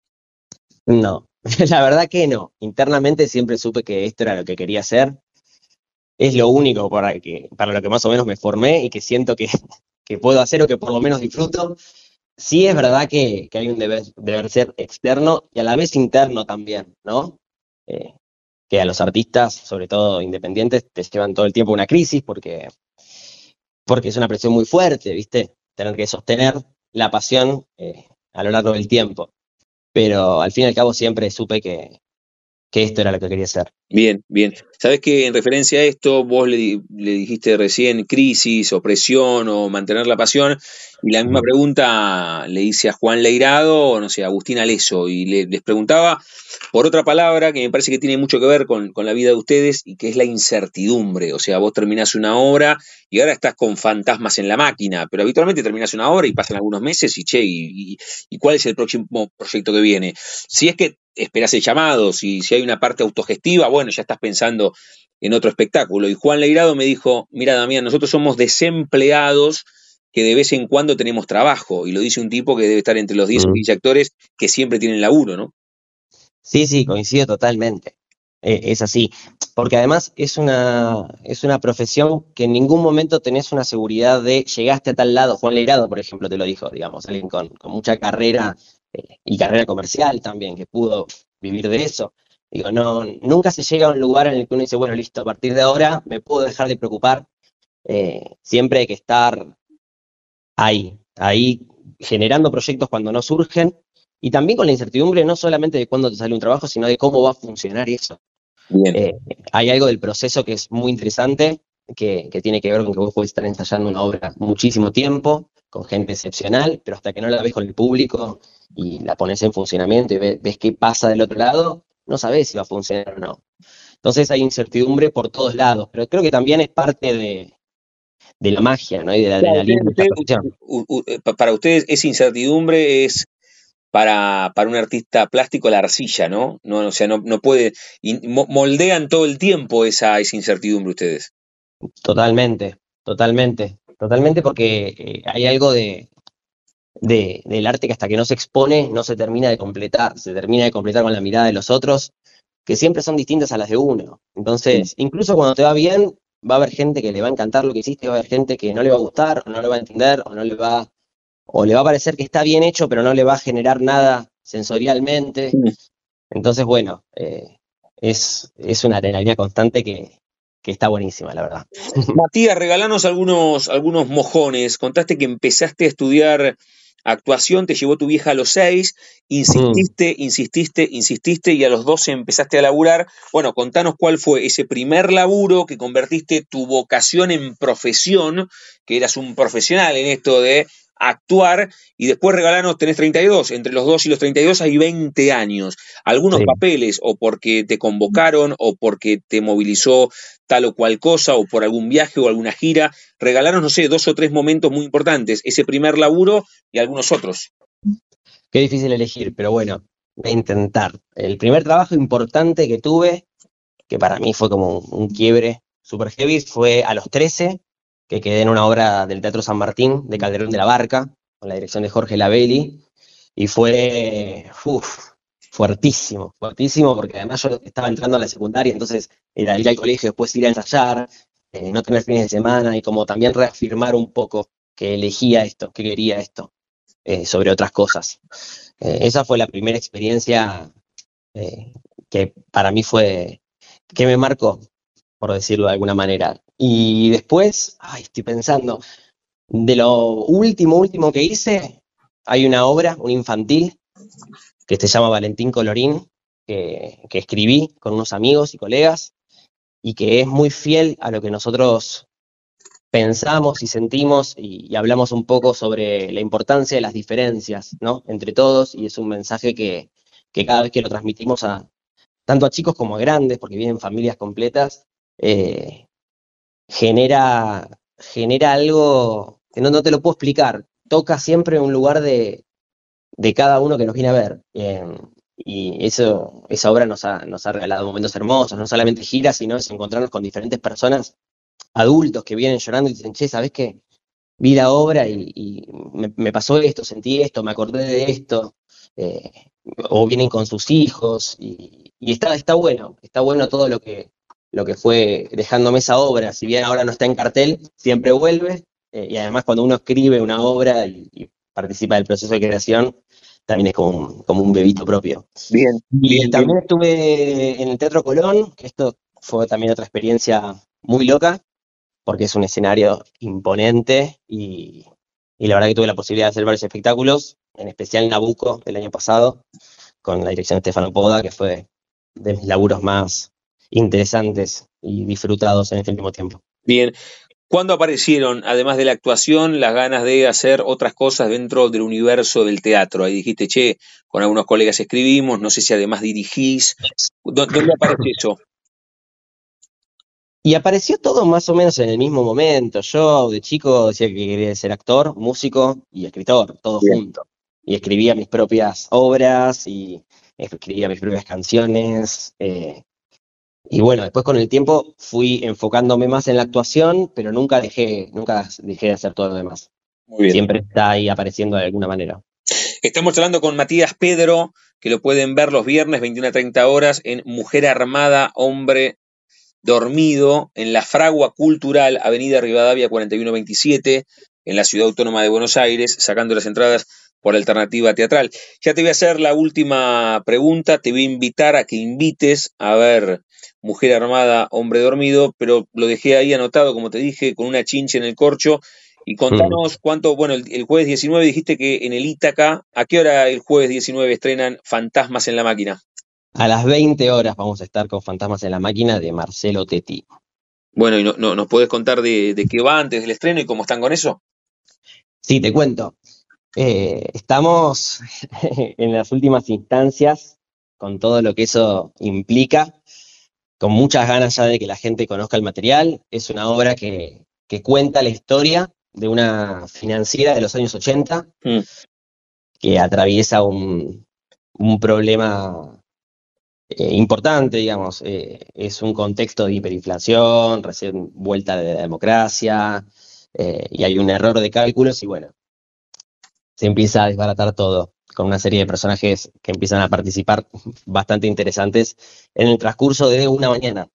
No, la verdad que no. Internamente siempre supe que esto era lo que quería hacer. Es lo único para, que, para lo que más o menos me formé y que siento que, puedo hacer o que por lo menos disfruto. Sí es verdad que, hay un deber, ser externo y a la vez interno también, ¿no? Eh, que a los artistas, sobre todo independientes, te llevan todo el tiempo una crisis porque, porque es una presión muy fuerte, ¿viste? Tener que sostener la pasión eh, a lo largo del tiempo. Pero al fin y al cabo siempre supe que, que esto era lo que quería hacer. Bien, bien. Sabes que en referencia a esto, vos le, dijiste recién crisis, opresión o mantener la pasión, y la misma pregunta le hice a Juan Leirado, o no sé, a Agustín Aleso, y les preguntaba por otra palabra que me parece que tiene mucho que ver con, la vida de ustedes y que es la incertidumbre. O sea, vos terminás una obra y ahora estás con fantasmas en la máquina, pero habitualmente terminás una obra y pasan algunos meses y che, y, y cuál es el próximo proyecto que viene? Si es que esperas el llamado, si, si hay una parte autogestiva, bueno, ya estás pensando en otro espectáculo. Y Juan Leirado me dijo, mira Damián, nosotros somos desempleados que de vez en cuando tenemos trabajo, y lo dice un tipo que debe estar entre los 10 o 15 actores que siempre tienen laburo, ¿no? Sí, sí, coincido totalmente. Eh, es así, porque además es una, es una profesión que en ningún momento tenés una seguridad de llegaste a tal lado. Juan Leirado, por ejemplo, te lo dijo, digamos, alguien con, con mucha carrera y carrera comercial también, que pudo vivir de eso. Digo, no, nunca se llega a un lugar en el que uno dice, bueno, listo, a partir de ahora me puedo dejar de preocupar. Eh, siempre hay que estar ahí, ahí generando proyectos cuando no surgen y también con la incertidumbre no solamente de cuándo te sale un trabajo, sino de cómo va a funcionar eso. Eh, hay algo del proceso que es muy interesante, que, que, tiene que ver con que vos podés estar ensayando una obra muchísimo tiempo, con gente excepcional, pero hasta que no la ves con el público y la pones en funcionamiento y ves, qué pasa del otro lado, no sabes si va a funcionar o no. Entonces hay incertidumbre por todos lados, pero creo que también es parte de, la magia, ¿no? Y de la adrenalina. Eh, para ustedes, esa incertidumbre es para, para un artista plástico la arcilla, ¿no? no o sea, no, no puede. moldean todo el tiempo esa, esa incertidumbre ustedes. Totalmente, totalmente. Totalmente porque eh, hay algo de, del arte que hasta que no se expone no se termina de completar, se termina de completar con la mirada de los otros, que siempre son distintas a las de uno. Entonces, incluso cuando te va bien, va a haber gente que le va a encantar lo que hiciste, va a haber gente que no le va a gustar, o no le va a entender, o no le va, o le va a parecer que está bien hecho, pero no le va a generar nada sensorialmente. Entonces, bueno, eh, es, es una adrenalina constante que, que está buenísima, la verdad. Matías, regalanos algunos, algunos mojones. Contaste que empezaste a estudiar actuación, te llevó tu vieja a los seis, insististe, Mm. insististe, insististe y a los 12 empezaste a laburar. Bueno, contanos cuál fue ese primer laburo que convertiste tu vocación en profesión, que eras un profesional en esto de actuar, y después regalanos, tenés 32, entre los 2 y los 32 hay 20 años. Algunos Sí. papeles, o porque te convocaron, o porque te movilizó tal o cual cosa, o por algún viaje o alguna gira, regalaron, no sé, dos o tres momentos muy importantes, ese primer laburo y algunos otros. Qué difícil elegir, pero bueno, voy a intentar. El primer trabajo importante que tuve, que para mí fue como un, un quiebre super heavy, fue a los 13, que quedé en una obra del Teatro San Martín de Calderón de la Barca, con la dirección de Jorge Labelli, y fue uf, fuertísimo, fuertísimo, porque además yo estaba entrando a la secundaria, entonces era ir al colegio, después ir a ensayar, eh, no tener fines de semana, y como también reafirmar un poco que elegía esto, que quería esto eh, sobre otras cosas. Eh, esa fue la primera experiencia que para mí fue, que me marcó, por decirlo de alguna manera. Y después, ay, estoy pensando, de lo último, último que hice, hay una obra, un infantil, que se llama Valentín Colorín, que, que escribí con unos amigos y colegas, y que es muy fiel a lo que nosotros pensamos y sentimos y, hablamos un poco sobre la importancia de las diferencias, ¿no? Entre todos, y es un mensaje que, que cada vez que lo transmitimos a tanto a chicos como a grandes, porque vienen familias completas, eh, genera, genera algo que no, no te lo puedo explicar. Toca siempre un lugar de, de cada uno que nos viene a ver. Eh, y eso, esa obra nos ha, nos ha regalado momentos hermosos, no solamente giras, sino es encontrarnos con diferentes personas adultos que vienen llorando y dicen, che, ¿sabes qué? Vi la obra y, me, pasó esto, sentí esto, me acordé de esto, eh, o vienen con sus hijos, y, y, está, está bueno, está bueno todo lo que, lo que fue dejándome esa obra, si bien ahora no está en cartel, siempre vuelve, eh, y además cuando uno escribe una obra y, y, participa del proceso de creación, también es como un, como un bebito propio. Bien. Y bien, también estuve en el Teatro Colón, que esto fue también otra experiencia muy loca, porque es un escenario imponente y, y, la verdad que tuve la posibilidad de hacer varios espectáculos, en especial Nabucco del año pasado, con la dirección de Stefano Poda, que fue de mis laburos más interesantes y disfrutados en este último tiempo. Bien. ¿Cuándo aparecieron, además de la actuación, las ganas de hacer otras cosas dentro del universo del teatro? Ahí dijiste, che, con algunos colegas escribimos, no sé si además dirigís. ¿Dónde aparece eso? Y apareció todo más o menos en el mismo momento. Yo de chico decía que quería ser actor, músico y escritor, todo Bien. junto. Y escribía mis propias obras y escribía mis propias canciones. Eh, y bueno, después con el tiempo fui enfocándome más en la actuación, pero nunca dejé, nunca dejé de hacer todo lo demás. Siempre está ahí apareciendo de alguna manera. Estamos hablando con Matías Pedro, que lo pueden ver los viernes 21 a 30 horas en Mujer Armada, Hombre dormido en la Fragua Cultural, Avenida Rivadavia 4127, en la Ciudad Autónoma de Buenos Aires, sacando las entradas por alternativa teatral. Ya te voy a hacer la última pregunta, te voy a invitar a que invites a ver Mujer Armada, Hombre Dormido, pero lo dejé ahí anotado, como te dije, con una chincha en el corcho. Y contanos mm. cuánto, bueno, el, el, jueves 19 dijiste que en el Ítaca, ¿a qué hora el jueves 19 estrenan Fantasmas en la Máquina? A las 20 horas vamos a estar con Fantasmas en la Máquina de Marcelo Tetti. Bueno, ¿y no, no, nos puedes contar de, de, qué va antes del estreno y cómo están con eso? Sí, te cuento. Eh, estamos en las últimas instancias con todo lo que eso implica, con muchas ganas ya de que la gente conozca el material. Es una obra que, que cuenta la historia de una financiera de los años 80 mm. que atraviesa un, un problema eh, importante, digamos. Eh, es un contexto de hiperinflación, recién vuelta de la democracia, eh, y hay un error de cálculos, y bueno, se empieza a desbaratar todo con una serie de personajes que empiezan a participar bastante interesantes en el transcurso de una mañana.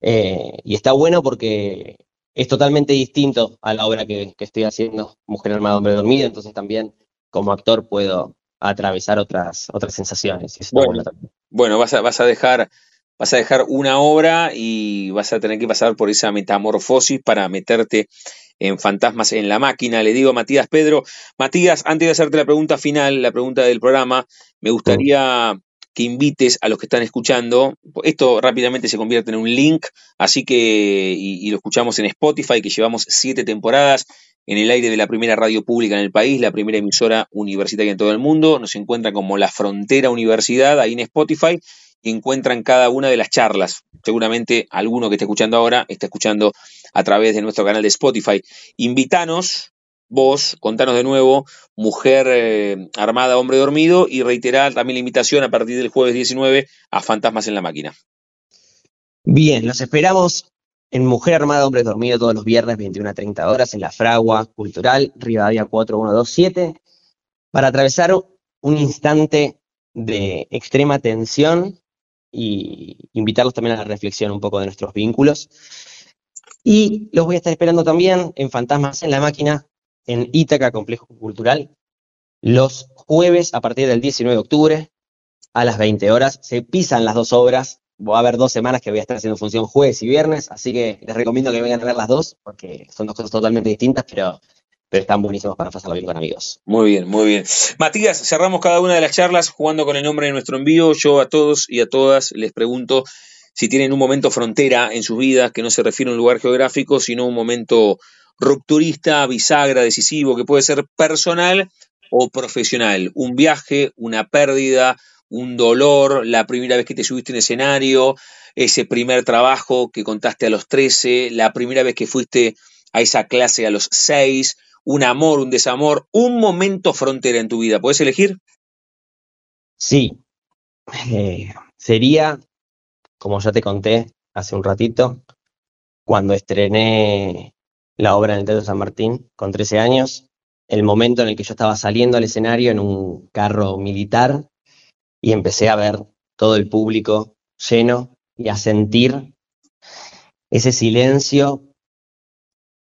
y está bueno porque es totalmente distinto a la obra que, que, estoy haciendo, Mujer Armada, Hombre Dormido, entonces también como actor puedo atravesar otras, otras sensaciones. Bueno, Bueno, vas a, vas a dejar vas a dejar una obra y vas a tener que pasar por esa metamorfosis para meterte en Fantasmas en la Máquina. Le digo a Matías Pedro, Matías, antes de hacerte la pregunta final, la pregunta del programa, me gustaría que invites a los que están escuchando. Esto rápidamente se convierte en un link, así que, y, lo escuchamos en Spotify, que llevamos siete temporadas en el aire de la primera radio pública en el país, la primera emisora universitaria en todo el mundo. Nos encuentra como La Frontera Universidad ahí en Spotify encuentran cada una de las charlas. Seguramente alguno que esté escuchando ahora está escuchando a través de nuestro canal de Spotify. Invitanos, vos, contanos de nuevo, Mujer eh, Armada, Hombre Dormido, y reiterar también la invitación a partir del jueves 19 a Fantasmas en la Máquina. Bien, los esperamos en Mujer Armada, Hombre Dormido todos los viernes 21 a 30 horas en la Fragua Cultural, Rivadavia 4127, para atravesar un instante de extrema tensión y invitarlos también a la reflexión un poco de nuestros vínculos. Y los voy a estar esperando también en Fantasmas en la Máquina, en Ítaca Complejo Cultural, los jueves a partir del 19 de octubre a las 20 horas. Se pisan las dos obras. Va a haber dos semanas que voy a estar haciendo función jueves y viernes, así que les recomiendo que vengan a ver las dos, porque son dos cosas totalmente distintas, pero pero están buenísimos para pasarlo bien con amigos. Muy bien, muy bien. Matías, cerramos cada una de las charlas jugando con el nombre de nuestro envío. Yo a todos y a todas les pregunto si tienen un momento frontera en sus vidas, que no se refiere a un lugar geográfico, sino un momento rupturista, bisagra, decisivo, que puede ser personal o profesional. Un viaje, una pérdida, un dolor, la primera vez que te subiste en escenario, ese primer trabajo que contaste a los 13, la primera vez que fuiste a esa clase a los 6, un amor, un desamor, un momento frontera en tu vida. ¿Puedes elegir? Sí. Eh, sería, como ya te conté hace un ratito, cuando estrené la obra en el Teatro San Martín con 13 años, el momento en el que yo estaba saliendo al escenario en un carro militar y empecé a ver todo el público lleno y a sentir ese silencio,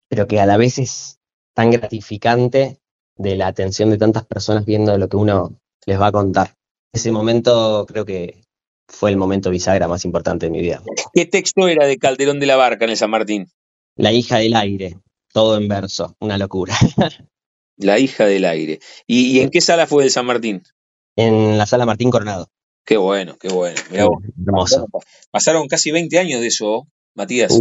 pero que a la vez es tan gratificante de la atención de tantas personas viendo lo que uno les va a contar. Ese momento creo que fue el momento bisagra más importante de mi vida. ¿Qué texto era de Calderón de la Barca en el San Martín? La hija del aire, todo en verso, una locura. la hija del aire. ¿Y, en qué sala fue el San Martín? En la sala Martín Coronado. Qué bueno, qué bueno. hermoso. Pasaron casi 20 años de eso, Matías.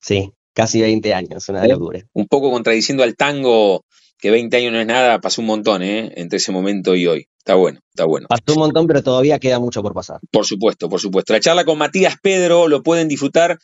sí, Casi 20 años, una locura. Un poco contradiciendo al tango, que 20 años no es nada, pasó un montón, ¿eh? Entre ese momento y hoy. Está bueno, está bueno. Pasó un montón, pero todavía queda mucho por pasar. Por supuesto, por supuesto. La charla con Matías Pedro lo pueden disfrutar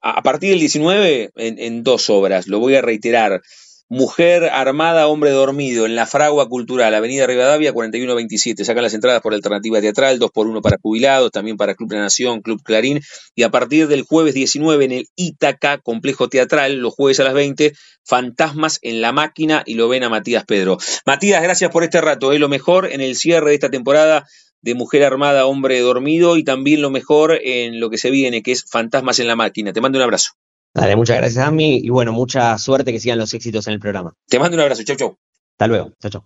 a, partir del 19 en, en dos obras. Lo voy a reiterar. Mujer armada, hombre dormido, en la Fragua Cultural, Avenida Rivadavia, 4127. Sacan las entradas por alternativa teatral, dos por uno para jubilados, también para Club La Nación, Club Clarín. Y a partir del jueves 19 en el Ítaca, Complejo Teatral, los jueves a las 20, Fantasmas en la Máquina y lo ven a Matías Pedro. Matías, gracias por este rato. Es lo mejor en el cierre de esta temporada de Mujer Armada, Hombre Dormido y también lo mejor en lo que se viene, que es Fantasmas en la Máquina. Te mando un abrazo. Dale, muchas gracias a mí y bueno, mucha suerte que sigan los éxitos en el programa. Te mando un abrazo, chau, chau. Hasta luego, chau, chau.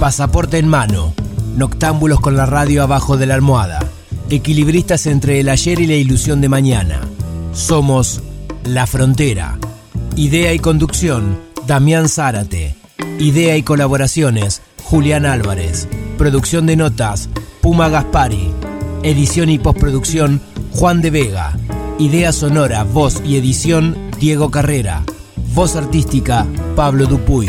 Pasaporte en mano, noctámbulos con la radio abajo de la almohada, equilibristas entre el ayer y la ilusión de mañana. Somos La Frontera. Idea y conducción, Damián Zárate. Idea y colaboraciones, Julián Álvarez. Producción de notas, Puma Gaspari. Edición y postproducción, Juan de Vega. Idea sonora, voz y edición, Diego Carrera. Voz artística, Pablo Dupuy.